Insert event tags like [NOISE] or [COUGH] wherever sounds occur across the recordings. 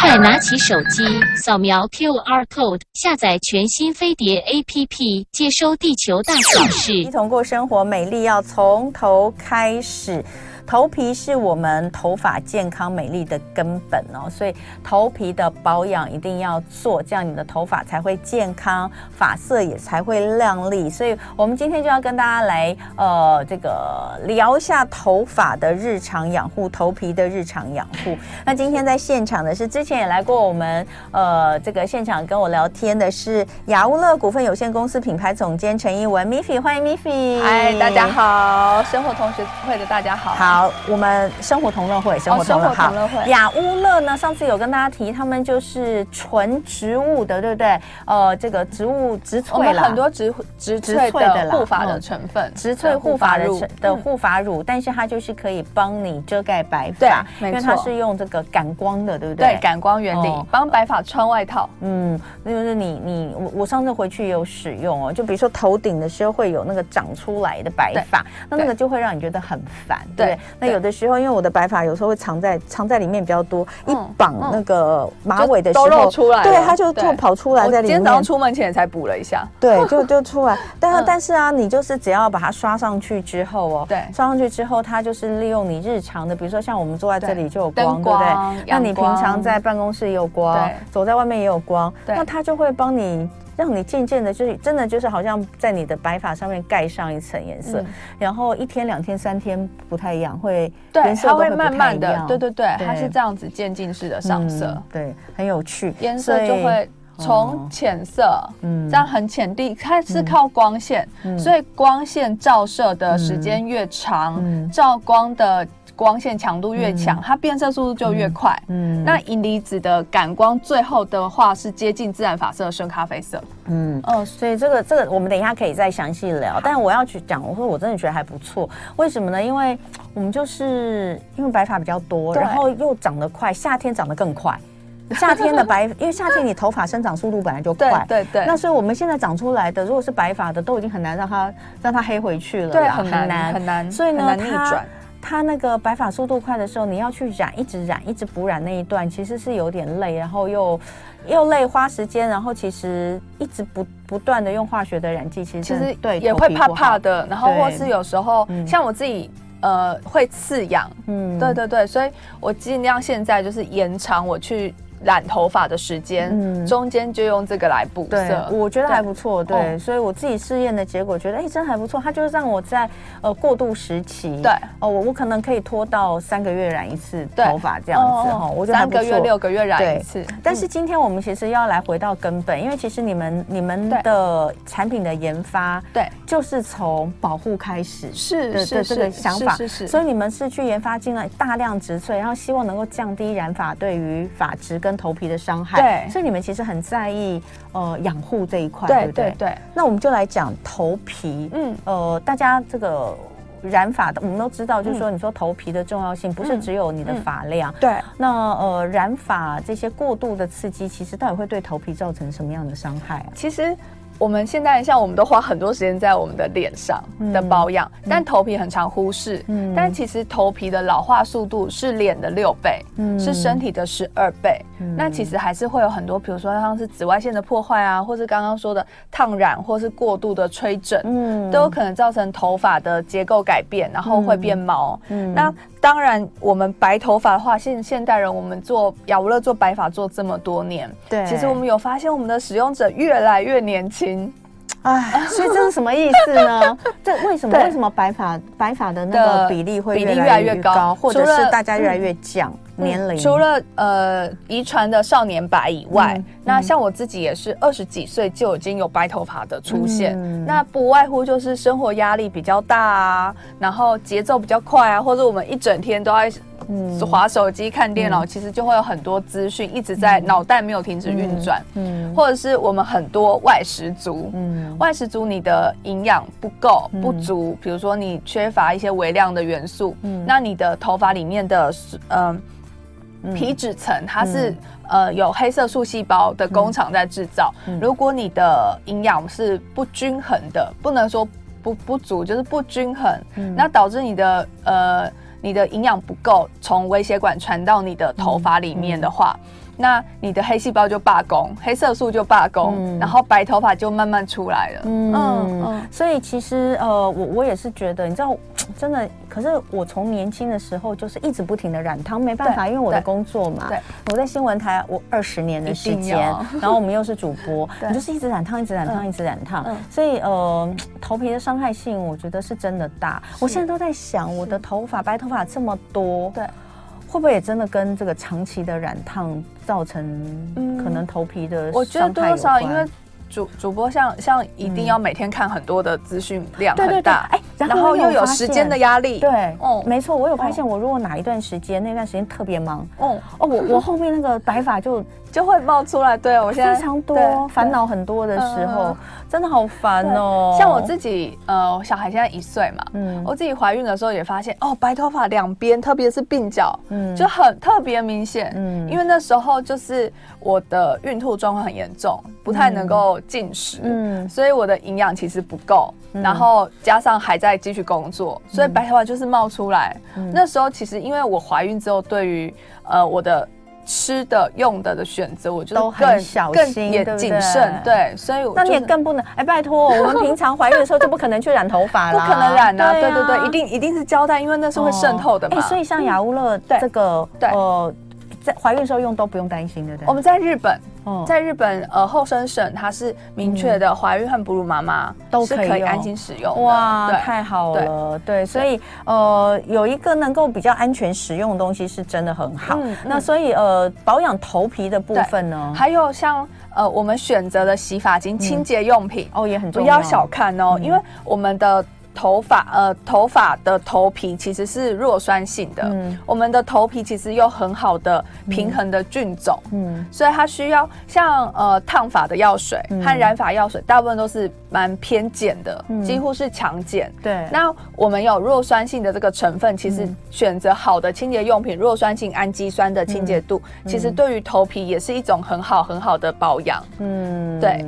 快拿起手机，扫描 QR code，下载全新飞碟 APP，接收地球大小事。一同过生活，美丽要从头开始。头皮是我们头发健康美丽的根本哦，所以头皮的保养一定要做，这样你的头发才会健康，发色也才会亮丽。所以我们今天就要跟大家来呃这个聊一下头发的日常养护，头皮的日常养护。那今天在现场的是之前也来过我们呃这个现场跟我聊天的是雅乌乐股份有限公司品牌总监陈一文 Miffy，欢迎 Miffy。嗨，大家好，生活同学会的大家好。好。好，我们生活同乐会，生活同乐会，雅乌乐呢？上次有跟大家提，他们就是纯植物的，对不对？呃，这个植物植萃了，很多植植萃的护发的成分，植萃护发的的护发乳，但是它就是可以帮你遮盖白发，因为它是用这个感光的，对不对？对，感光原理帮白发穿外套。嗯，那就是你你我我上次回去也有使用哦，就比如说头顶的时候会有那个长出来的白发，那那个就会让你觉得很烦，对。那有的时候，因为我的白发有时候会藏在藏在里面比较多，一绑那个马尾的时候，都露出来，对，它就就跑出来在里面。今天早上出门前才补了一下，对，就就出来。[LAUGHS] 但是但是啊，你就是只要把它刷上去之后哦，对，刷上去之后，它就是利用你日常的，比如说像我们坐在这里就有光，对不对？那你平常在办公室也有光，走在外面也有光，那它就会帮你。让你渐渐的，就是真的，就是好像在你的白发上面盖上一层颜色，嗯、然后一天、两天、三天不太一样，会颜色会慢慢的，对对对，对。它是这样子渐进式的上色，嗯，对，很有趣，颜色就会从浅色，嗯，这样很浅地，它是靠光线，嗯、所以光线照射的时间越长，嗯、照光的。光线强度越强，它变色速度就越快。嗯，那银离子的感光最后的话是接近自然发色的深咖啡色。嗯哦，所以这个这个我们等一下可以再详细聊。但我要去讲，我说我真的觉得还不错。为什么呢？因为我们就是因为白发比较多，然后又长得快，夏天长得更快。夏天的白，因为夏天你头发生长速度本来就快，[LAUGHS] 对对。那所以我们现在长出来的，如果是白发的，都已经很难让它让它黑回去了，对，很难很难。所以呢，逆转。它那个白发速度快的时候，你要去染，一直染，一直补染那一段，其实是有点累，然后又又累，花时间，然后其实一直不不断的用化学的染剂，其实其实对也会怕怕的，然后或是有时候像我自己呃会刺痒，嗯，对对对，所以我尽量现在就是延长我去。染头发的时间，嗯，中间就用这个来补色，我觉得还不错，对，所以我自己试验的结果觉得，哎，真还不错。它就是让我在呃过渡时期，对，哦，我我可能可以拖到三个月染一次头发这样子哈。三个月、六个月染一次。但是今天我们其实要来回到根本，因为其实你们你们的产品的研发，对，就是从保护开始，是是这个想法，是是。所以你们是去研发进来大量植萃，然后希望能够降低染发对于发质跟头皮的伤害，对，所以你们其实很在意呃养护这一块，对不对？对，那我们就来讲头皮，嗯，呃，大家这个染发的，我们都知道，就是说，你说头皮的重要性不是只有你的发量，对。那呃，染发这些过度的刺激，其实到底会对头皮造成什么样的伤害啊？其实。我们现在像我们都花很多时间在我们的脸上的保养，嗯、但头皮很常忽视。嗯，但其实头皮的老化速度是脸的六倍，嗯，是身体的十二倍。嗯，那其实还是会有很多，比如说像是紫外线的破坏啊，或是刚刚说的烫染，或是过度的吹整，嗯，都有可能造成头发的结构改变，然后会变毛。嗯，那当然，我们白头发的话，现现代人我们做雅无乐做白发做这么多年，对，其实我们有发现我们的使用者越来越年轻。哎，所以这是什么意思呢？[LAUGHS] 这为什么？为什么白发白发的那个比例会越来越高，或者是大家越来越降年龄？除了呃遗传的少年白以外，那像我自己也是二十几岁就已经有白头发的出现。那不外乎就是生活压力比较大啊，然后节奏比较快啊，或者我们一整天都在。嗯，滑手机、看电脑，其实就会有很多资讯一直在脑袋没有停止运转。嗯，或者是我们很多外食族，嗯，外食族你的营养不够不足，比如说你缺乏一些微量的元素，嗯，那你的头发里面的嗯皮脂层它是呃有黑色素细胞的工厂在制造。如果你的营养是不均衡的，不能说不不足，就是不均衡，那导致你的呃。你的营养不够，从微血管传到你的头发里面的话。嗯嗯那你的黑细胞就罢工，黑色素就罢工，嗯、然后白头发就慢慢出来了。嗯嗯，嗯所以其实呃，我我也是觉得，你知道，[TSK] 真的，可是我从年轻的时候就是一直不停的染烫，没办法，因为我的工作嘛。对，我在新闻台我二十年的时间，[LAUGHS] 然后我们又是主播，[LAUGHS] 你就是一直染烫，一直染烫，嗯、一直染烫，嗯、所以呃，[TSK] 头皮的伤害性我觉得是真的大。我现在都在想，我的头发白头发这么多，对。会不会也真的跟这个长期的染烫造成可能头皮的？我觉得多多少少，因为主主播像像一定要每天看很多的资讯量很大，哎，然后又有时间的压力，对，哦，没错，我有发现，我如果哪一段时间那段时间特别忙，哦。哦，我我后面那个白发就。就会冒出来，对我现在非常多烦恼很多的时候，真的好烦哦。像我自己，呃，小孩现在一岁嘛，嗯，我自己怀孕的时候也发现，哦，白头发两边，特别是鬓角，嗯，就很特别明显，嗯，因为那时候就是我的孕吐状况很严重，不太能够进食，嗯，所以我的营养其实不够，然后加上还在继续工作，所以白头发就是冒出来。那时候其实因为我怀孕之后，对于呃我的。吃的用的的选择，我就都很小心，也谨慎，对，所以那你也更不能哎，拜托，[LAUGHS] 我们平常怀孕的时候就不可能去染头发了，不可能染啊，对对对，一定一定是胶带，因为那是会渗透的嘛。所以像雅乌乐这个，对，呃，在怀孕的时候用都不用担心的，对。我们在日本。在日本，呃，厚生省它是明确的，怀孕和哺乳妈妈都可以安心使用。哇，太好了，对，所以呃，有一个能够比较安全使用的东西是真的很好。那所以呃，保养头皮的部分呢，还有像呃，我们选择的洗发精、清洁用品哦，也很重要，不要小看哦，因为我们的。头发呃，头发的头皮其实是弱酸性的。嗯，我们的头皮其实有很好的平衡的菌种。嗯，所以它需要像呃烫发的药水和染发药水，大部分都是蛮偏碱的，几乎是强碱。对。那我们有弱酸性的这个成分，其实选择好的清洁用品，弱酸性氨基酸的清洁度，其实对于头皮也是一种很好很好的保养。嗯，对，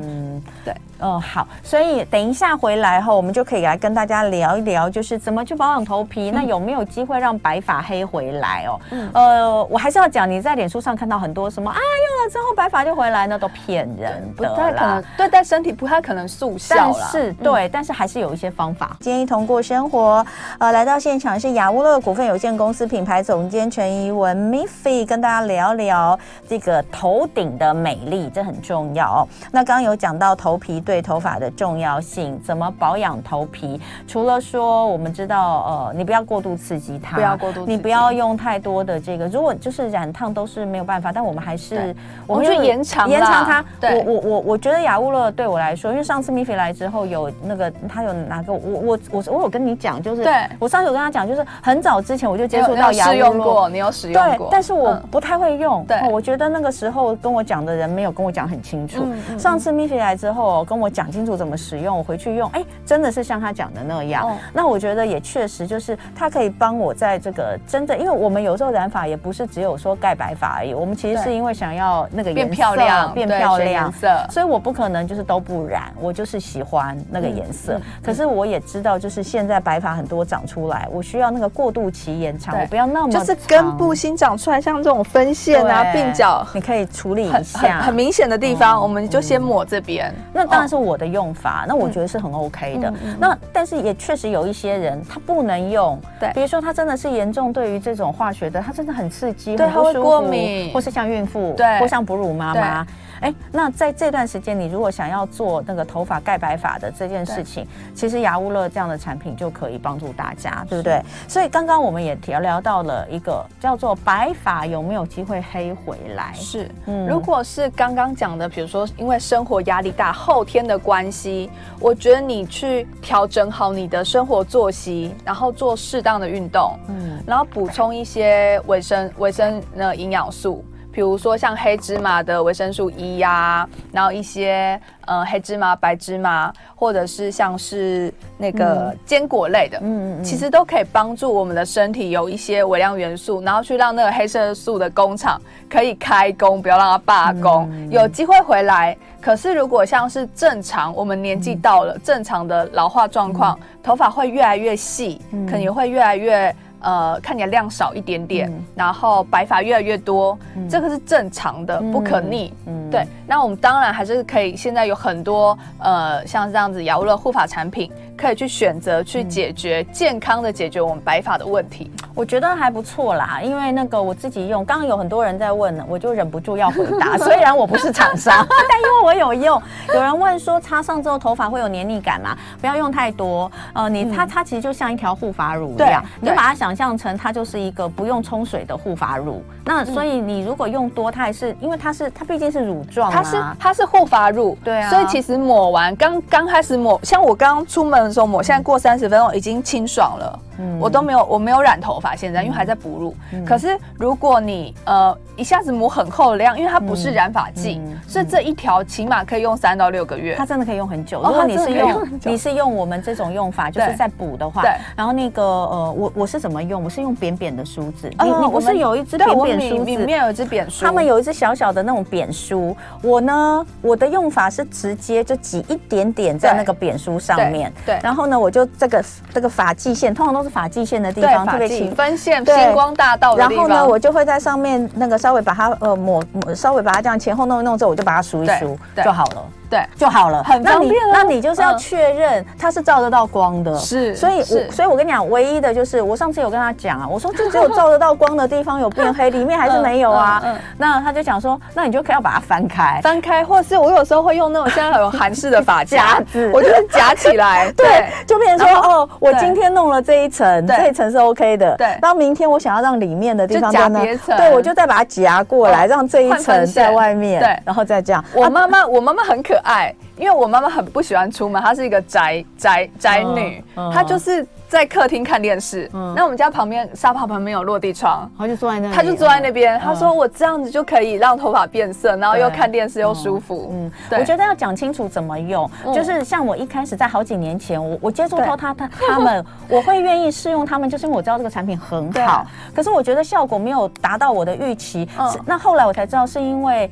对。哦，好，所以等一下回来后，我们就可以来跟大家聊一聊，就是怎么去保养头皮。嗯、那有没有机会让白发黑回来哦？嗯、呃，我还是要讲，你在脸书上看到很多什么啊，用了之后白发就回来，那都骗人的，不太可能。对，待身体不太可能速效。但是对，嗯、但是还是有一些方法。今天一同过生活，呃，来到现场是雅乌乐股份有限公司品牌总监陈怡文 Miffy 跟大家聊聊这个头顶的美丽，这很重要哦。那刚刚有讲到头皮。对头发的重要性，怎么保养头皮？除了说我们知道，呃，你不要过度刺激它，不要过度，你不要用太多的这个。如果就是染烫都是没有办法，但我们还是我们就延长延长它。对我我我我觉得雅乌乐对我来说，因为上次 Miffy 来之后有那个他有拿个我我我我有跟你讲，就是对我上次有跟他讲，就是很早之前我就接触到雅乌乐，试用过，你有使用过，对，但是我不太会用。嗯、对、哦，我觉得那个时候跟我讲的人没有跟我讲很清楚。上次 Miffy 来之后。跟我讲清楚怎么使用，我回去用，哎，真的是像他讲的那样。哦、那我觉得也确实就是它可以帮我在这个真的，因为我们有时候染发也不是只有说盖白发而已，我们其实是因为想要那个颜色变漂亮，变漂亮，色，所以我不可能就是都不染，我就是喜欢那个颜色。嗯嗯、可是我也知道，就是现在白发很多长出来，我需要那个过渡期延长，我不要那么就是根部新长出来，像这种分线啊、鬓角，你可以处理一下很明显的地方，嗯、我们就先抹这边。嗯、那当然。是我的用法，那我觉得是很 OK 的。那但是也确实有一些人他不能用，对，比如说他真的是严重对于这种化学的，他真的很刺激，对，他会过敏，或是像孕妇，对，或像哺乳妈妈。哎，那在这段时间，你如果想要做那个头发盖白发的这件事情，其实雅乌乐这样的产品就可以帮助大家，对不对？所以刚刚我们也聊聊到了一个叫做白发有没有机会黑回来？是，嗯，如果是刚刚讲的，比如说因为生活压力大，后天的关系，我觉得你去调整好你的生活作息，然后做适当的运动，嗯，然后补充一些维生维生的营养素。比如说像黑芝麻的维生素 E 呀、啊，然后一些呃黑芝麻、白芝麻，或者是像是那个坚果类的，嗯嗯嗯，其实都可以帮助我们的身体有一些微量元素，然后去让那个黑色素的工厂可以开工，不要让它罢工，有机会回来。可是如果像是正常，我们年纪到了，正常的老化状况，嗯、头发会越来越细，嗯、可能会越来越。呃看起来量少一点点，嗯、然后白发越来越多，嗯、这个是正常的，不可逆。嗯，对。那我们当然还是可以，现在有很多呃像这样子雅乌的护发产品。可以去选择去解决健康的解决我们白发的问题，我觉得还不错啦。因为那个我自己用，刚刚有很多人在问呢，我就忍不住要回答。[LAUGHS] 虽然我不是厂商，[LAUGHS] 但因为我有用。有人问说擦上之后头发会有黏腻感吗？不要用太多。呃，你它它其实就像一条护发乳一样，你就把它想象成它就是一个不用冲水的护发乳。那所以你如果用多，它还是因为它是它毕竟是乳状，它是它是护发乳，对啊。所以其实抹完刚刚开始抹，像我刚刚出门。时候抹，现在过三十分钟已经清爽了。嗯，我都没有，我没有染头发，现在因为还在哺乳。嗯、可是如果你呃一下子抹很厚的量，因为它不是染发剂，所以这一条起码可以用三到六个月。它真的可以用很久。如果你是用，用你是用我们这种用法，就是在补的话。对。然后那个呃，我我是怎么用？我是用扁扁的梳子。你你不是有一支扁扁梳子？里面有一支扁梳。他们有一支小小的那种扁梳。我呢，我的用法是直接就挤一点点在那个扁梳上面。对。然后呢，我就这个这个发际线，通常都是发际线的地方。特别轻，分线，星光大道。然后呢，我就会在上面那个稍微把它呃抹抹，稍微把它这样前后弄一弄之后，我就把它梳一梳就好了。对，就好了，很方便。那你就是要确认它是照得到光的，是。所以，我所以，我跟你讲，唯一的就是我上次有跟他讲啊，我说这只有照得到光的地方有变黑，[LAUGHS] 里面还是没有啊。嗯那他就讲说，那你就可以要把它翻开，翻开，或是我有时候会用那种现在有韩式的发 [LAUGHS] 夹子，我就是夹起来，[LAUGHS] 对，就变成说哦，我今天弄了这一层，这一层是 OK 的，对。到明天我想要让里面的地方在那，对，我就再把它夹过来，让这一层在外面，对，然后再这样。我妈妈，我妈妈很可爱。因为我妈妈很不喜欢出门，她是一个宅宅宅女，她就是在客厅看电视。那我们家旁边沙发旁边有落地窗，她就坐在那，她就坐在那边。她说我这样子就可以让头发变色，然后又看电视又舒服。嗯，我觉得要讲清楚怎么用，就是像我一开始在好几年前，我我接触到他他他们，[LAUGHS] 我会愿意试用他们，就是因为我知道这个产品很好。可是我觉得效果没有达到我的预期。那后来我才知道是因为。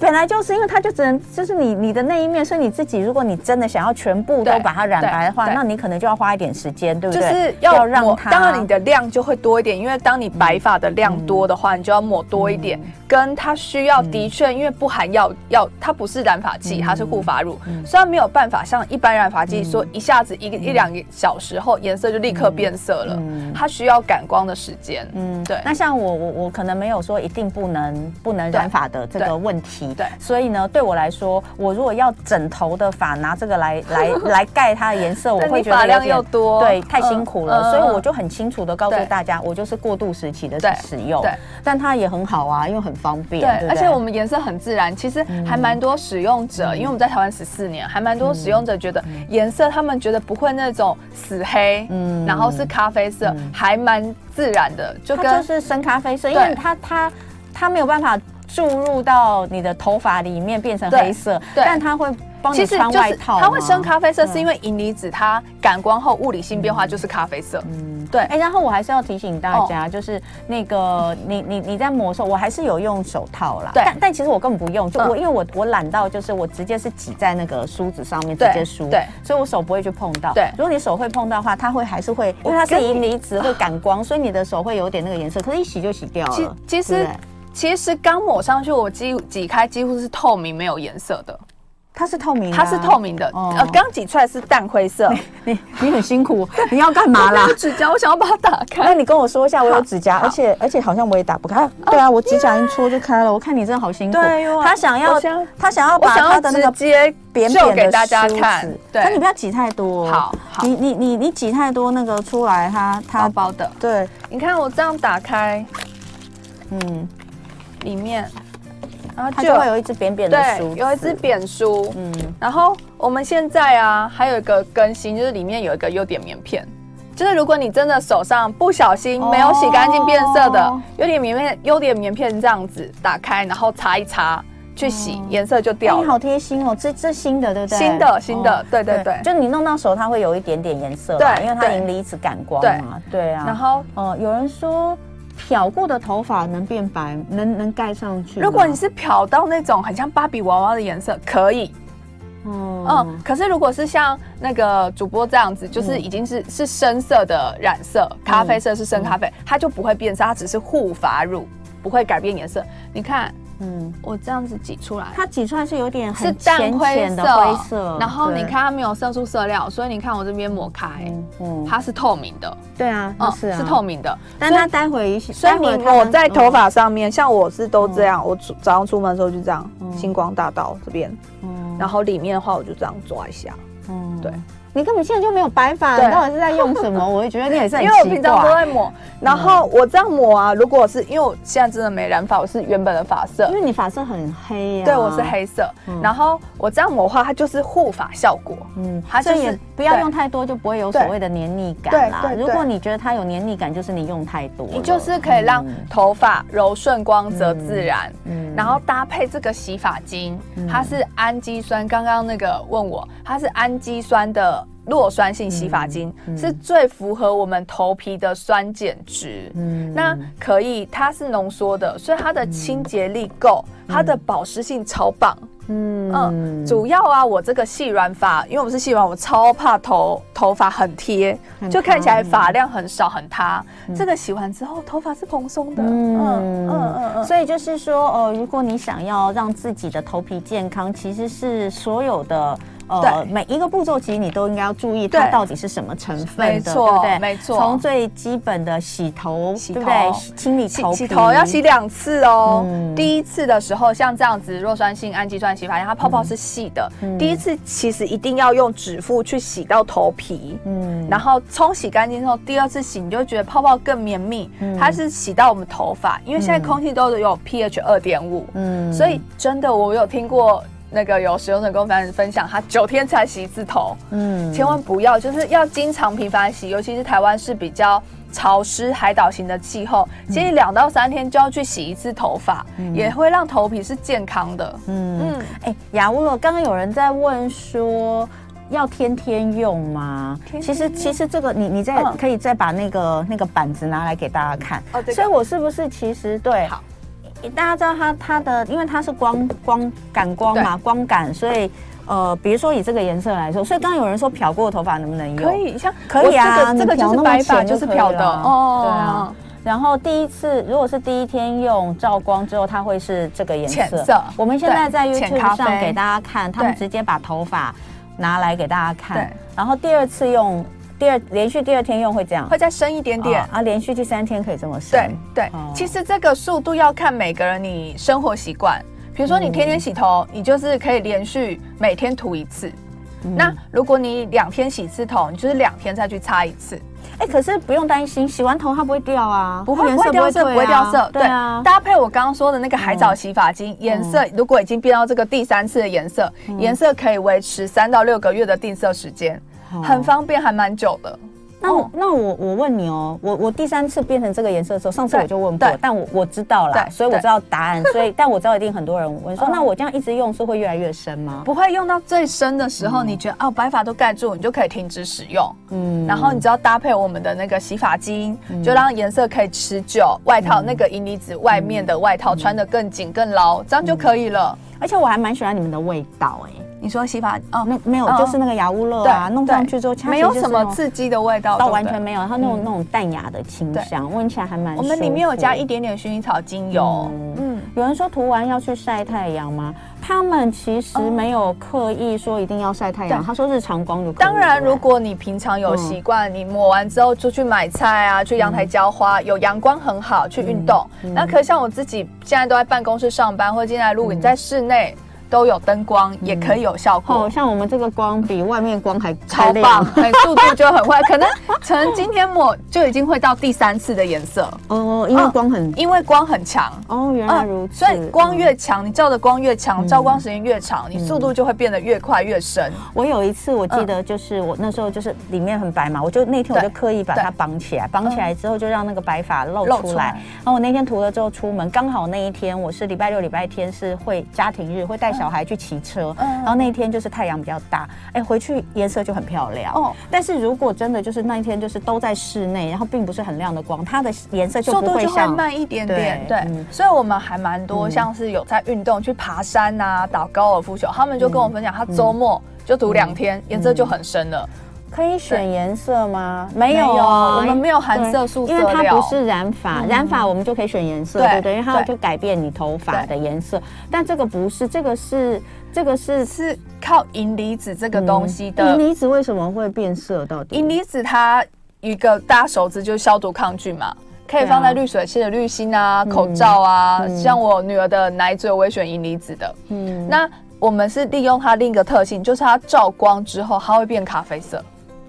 本来就是因为它就只能就是你你的那一面，所以你自己如果你真的想要全部都把它染白的话，那你可能就要花一点时间，对不对？就是要让它，当然你的量就会多一点，因为当你白发的量多的话，你就要抹多一点。跟它需要的确，因为不含药药，它不是染发剂，它是护发乳，虽然没有办法像一般染发剂说一下子一个一两个小时后颜色就立刻变色了，它需要感光的时间。嗯，对。那像我我我可能没有说一定不能不能染发的这个问题。对，所以呢，对我来说，我如果要枕头的发拿这个来 [LAUGHS] 来来盖它的颜色，我会觉得发量又多，对，太辛苦了。所以我就很清楚的告诉大家，我就是过渡时期的使用。对，但它也很好啊，因为很方便。对，而且我们颜色很自然。其实还蛮多使用者，因为我们在台湾十四年，还蛮多使用者觉得颜色他们觉得不会那种死黑，嗯，然后是咖啡色，还蛮自然的，就跟就是深咖啡色，因为它它它没有办法。注入到你的头发里面变成黑色，但它会帮你穿外套。它会深咖啡色，是因为银离子它感光后物理性变化就是咖啡色。嗯，对。哎，然后我还是要提醒大家，就是那个你你你在抹的时候，我还是有用手套啦。对。但但其实我根本不用，就我因为我我懒到就是我直接是挤在那个梳子上面直接梳，对。所以我手不会去碰到。对。如果你手会碰到的话，它会还是会，因为它是银离子会感光，所以你的手会有点那个颜色，可是一洗就洗掉了。其实。其实刚抹上去，我几挤开几乎是透明，没有颜色的。它是透明，它是透明的。呃，刚挤出来是淡灰色。[LAUGHS] 你你很辛苦，你要干嘛啦？指甲，我想要把它打开。那你跟我说一下，我有指甲，而且而且好像我也打不开。对啊，我指甲一戳就开了。我看你真的好辛苦。对，他想要他想要把他的那个直接扁扁给大家看。对，你不要挤太多。好，好。你你你你挤太多，那个出来它它薄薄的。对，你看我这样打开，嗯。里面，然后就，就会有一只扁扁的梳，有一只扁梳。嗯，然后我们现在啊，还有一个更新，就是里面有一个优点棉片，就是如果你真的手上不小心没有洗干净变色的，优点棉片，优点棉片这样子打开，然后擦一擦去洗，颜色就掉了。你好贴心哦，这这新的对不对？新的新的，对对对，就你弄到手它会有一点点颜色，对，因为它银离子感光嘛，对啊。然后，哦，有人说。漂过的头发能变白，能能盖上去。如果你是漂到那种很像芭比娃娃的颜色，可以，嗯嗯。可是如果是像那个主播这样子，就是已经是、嗯、是深色的染色，咖啡色是深咖啡，嗯、它就不会变色，它只是护发乳，不会改变颜色。你看。嗯，我这样子挤出来，它挤出来是有点是淡灰色，灰色。然后你看它没有色素色料，所以你看我这边抹开，嗯，它是透明的。对啊，是啊，是透明的。但它待会一，所以你抹在头发上面，像我是都这样，我早上出门的时候就这样，星光大道这边，嗯，然后里面的话我就这样抓一下，嗯，对。你根本现在就没有白发，你到底是在用什么？[LAUGHS] 我会觉得你也是很奇怪。因为我平常都在抹，然后我这样抹啊。如果是因为我现在真的没染发，我是原本的发色。因为你发色很黑呀。对，我是黑色。然后我这样抹的话，它就是护发效果。嗯，它就是也不要用太多，就不会有所谓的黏腻感啦。如果你觉得它有黏腻感，就是你用太多。你就是可以让头发柔顺、光泽、自然。嗯，然后搭配这个洗发精，它是氨基酸。刚刚那个问我，它是氨基酸的。弱酸性洗发精、嗯。嗯、是最符合我们头皮的酸碱值，嗯，那可以，它是浓缩的，所以它的清洁力够，嗯、它的保湿性超棒，嗯。嗯，主要啊，我这个细软发，因为我是细软，我超怕头头发很贴，很就看起来发量很少很塌，嗯、这个洗完之后头发是蓬松的，嗯。嗯嗯嗯，所以就是说，呃，如果你想要让自己的头皮健康，其实是所有的。呃，每一个步骤其实你都应该要注意它到底是什么成分的，对不对？没错，从最基本的洗头，对不对？清理头皮，洗头要洗两次哦。第一次的时候，像这样子弱酸性氨基酸洗发精，它泡泡是细的。第一次其实一定要用指腹去洗到头皮，嗯，然后冲洗干净之后，第二次洗你就会觉得泡泡更绵密。它是洗到我们头发，因为现在空气都有 pH 二点五，嗯，所以真的我有听过。那个有使用者跟我们分享，他九天才洗一次头，嗯，千万不要，就是要经常频繁洗，尤其是台湾是比较潮湿海岛型的气候，建议两到三天就要去洗一次头发，嗯、也会让头皮是健康的。嗯嗯，哎、嗯，雅乌了，刚刚有人在问说要天天用吗？天天用？其实其实这个你你再可以再把那个、嗯、那个板子拿来给大家看。哦，对。所以我是不是其实对？好。大家知道它它的，因为它是光光感光嘛，光感，所以呃，比如说以这个颜色来说，所以刚刚有人说漂过的头发能不能用？可以，像可以啊，这个就是白发，就是漂的哦。对啊，然后第一次如果是第一天用照光之后，它会是这个颜色。浅色。我们现在在 YouTube 上给大家看，他们直接把头发拿来给大家看，然后第二次用。第二连续第二天用会这样，会再深一点点、哦、啊。连续第三天可以这么深。对对，哦、其实这个速度要看每个人你生活习惯。比如说你天天洗头，嗯、你就是可以连续每天涂一次。嗯、那如果你两天洗一次头，你就是两天再去擦一次。哎、欸，可是不用担心，洗完头它不会掉啊，不会不会掉色，不会掉色。对啊，搭配我刚刚说的那个海藻洗发精，颜、嗯、色如果已经变到这个第三次的颜色，颜、嗯、色可以维持三到六个月的定色时间。很方便，还蛮久的。那我那我我问你哦，我我第三次变成这个颜色的时候，上次我就问过，但我我知道了，所以我知道答案。所以，[LAUGHS] 但我知道一定很多人问说，那我这样一直用是会越来越深吗？不会，用到最深的时候，你觉得哦白发都盖住，你就可以停止使用。嗯，然后你只要搭配我们的那个洗发精，就让颜色可以持久。外套那个银离子外面的外套穿得更紧更牢，这样就可以了。而且我还蛮喜欢你们的味道哎。你说洗发哦，那没有，就是那个雅乌乐啊，弄上去之后，没有什么刺激的味道，倒完全没有，它那种那种淡雅的清香，闻起来还蛮。我们里面有加一点点薰衣草精油。嗯，有人说涂完要去晒太阳吗？他们其实没有刻意说一定要晒太阳，他说日常光就。当然，如果你平常有习惯，你抹完之后出去买菜啊，去阳台浇花，有阳光很好，去运动。那可像我自己现在都在办公室上班，或者进来录影，在室内。都有灯光，也可以有效果。像我们这个光比外面光还超棒，很速度就很快。可能可能今天抹就已经会到第三次的颜色哦，因为光很因为光很强哦，原来如此。所以光越强，你照的光越强，照光时间越长，你速度就会变得越快越深。我有一次我记得就是我那时候就是里面很白嘛，我就那天我就刻意把它绑起来，绑起来之后就让那个白发露出来。然后我那天涂了之后出门，刚好那一天我是礼拜六礼拜天是会家庭日，会带。小孩去骑车，然后那一天就是太阳比较大，哎，回去颜色就很漂亮哦。但是如果真的就是那一天就是都在室内，然后并不是很亮的光，它的颜色就不会像慢一点点。对，所以我们还蛮多像是有在运动去爬山啊，打高尔夫球，他们就跟我分享，他周末就读两天，颜色就很深了。可以选颜色吗？没有啊，我们没有含色素，因为它不是染发，染发我们就可以选颜色，对不对？因为它就改变你头发的颜色。但这个不是，这个是这个是是靠银离子这个东西的。银离子为什么会变色？到底？银离子它一个大家熟知就是消毒抗菌嘛，可以放在滤水器的滤芯啊、口罩啊。像我女儿的奶嘴，我也选银离子的。嗯，那我们是利用它另一个特性，就是它照光之后，它会变咖啡色。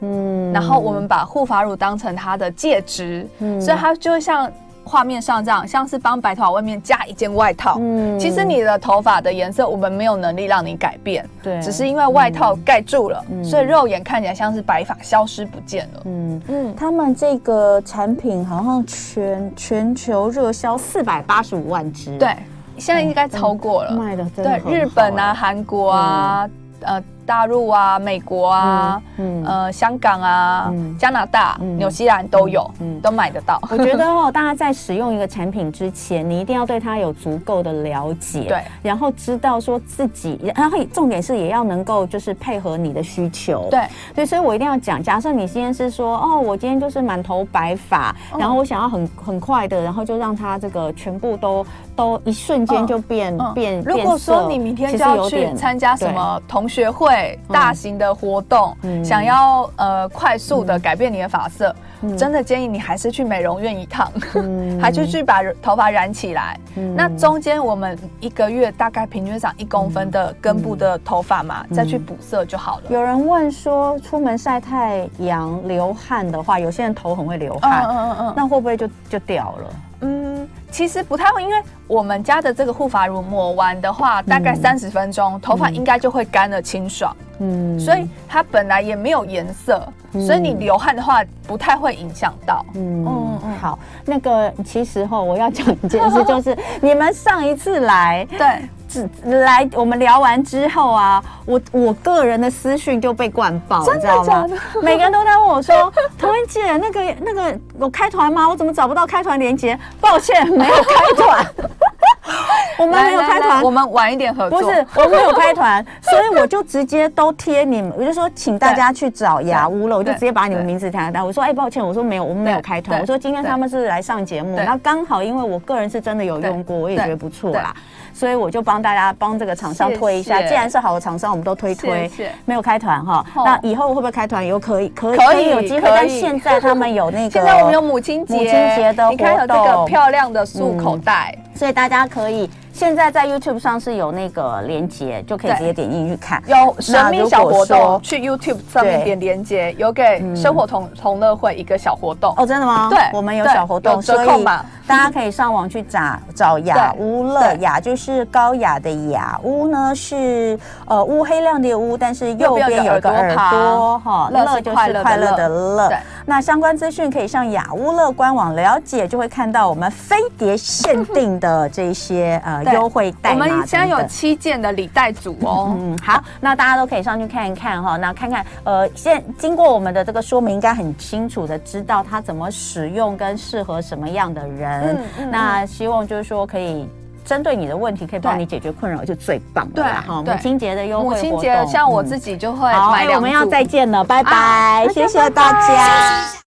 嗯，然后我们把护发乳当成它的介质，嗯，所以它就会像画面上这样，像是帮白头发外面加一件外套。嗯，其实你的头发的颜色，我们没有能力让你改变，对，只是因为外套盖住了，嗯，所以肉眼看起来像是白发消失不见了。嗯。嗯，他们这个产品好像全全球热销四百八十五万支，对，现在应该超过了，卖的对，日本啊，韩国啊，呃。大陆啊，美国啊，嗯，呃，香港啊，加拿大、纽西兰都有，嗯，都买得到。[LAUGHS] 我觉得哦，大家在使用一个产品之前，你一定要对它有足够的了解，对，然后知道说自己，然后重点是也要能够就是配合你的需求，对，对，所以我一定要讲，假设你今天是说，哦，我今天就是满头白发，然后我想要很很快的，然后就让它这个全部都都一瞬间就变变。如果说你明天就要去参加什么同学会。对，大型的活动，嗯、想要呃快速的改变你的发色，嗯、真的建议你还是去美容院一趟，嗯、[LAUGHS] 还是去把头发染起来。嗯、那中间我们一个月大概平均长一公分的根部的头发嘛，嗯、再去补色就好了。有人问说，出门晒太阳流汗的话，有些人头很会流汗，嗯嗯嗯，那会不会就就掉了？嗯，其实不太会，因为我们家的这个护发乳抹完的话，大概三十分钟，嗯、头发应该就会干了清爽。嗯，所以它本来也没有颜色，嗯、所以你流汗的话不太会影响到。嗯嗯嗯。好，那个其实哈，我要讲一件事，[LAUGHS] 就是你们上一次来，对。来，我们聊完之后啊，我我个人的私讯就被灌爆，你知道吗？每个人都在问我说：“ [LAUGHS] 童文姐，那个那个我开团吗？我怎么找不到开团链接？”抱歉，没有开团。[LAUGHS] [LAUGHS] 我们没有开团，我们晚一点合作。不是，我们没有开团，[LAUGHS] 所以我就直接都贴你们，我就说请大家去找雅屋了，我就直接把你们名字贴在。我说：“哎，抱歉，我说没有，我们没有开团。”我说：“今天他们是来上节目，那刚好因为我个人是真的有用过，我也觉得不错啦。”所以我就帮大家帮这个厂商推一下，既然是好的厂商，我们都推推。没有开团哈，那以后会不会开团？有可以可以可以有机会，但现在他们有那个，[LAUGHS] 现在我们有母亲节母亲节的活动，你看有这个漂亮的束口袋，所以大家可以。现在在 YouTube 上是有那个连接，就可以直接点进去看。有神秘小活动，去 YouTube 上面点连接，有给生活同同乐会一个小活动。哦，真的吗？对，我们有小活动，折扣嘛，大家可以上网去找找雅乌乐，雅就是高雅的雅，乌呢是呃乌黑亮的乌，但是右边有个耳朵哈，乐就是快乐的乐。那相关资讯可以上雅乌乐官网了解，就会看到我们飞碟限定的这些呃。优惠代码，我们现在有七件的礼袋组哦。嗯，好，那大家都可以上去看一看哈。那看看，呃，现经过我们的这个说明，应该很清楚的知道它怎么使用跟适合什么样的人。嗯嗯。那希望就是说可以针对你的问题，可以帮你解决困扰，就最棒的啦。哈，母亲节的优惠活动，母亲节像我自己就会买两组。我们要再见了，拜拜，谢谢大家。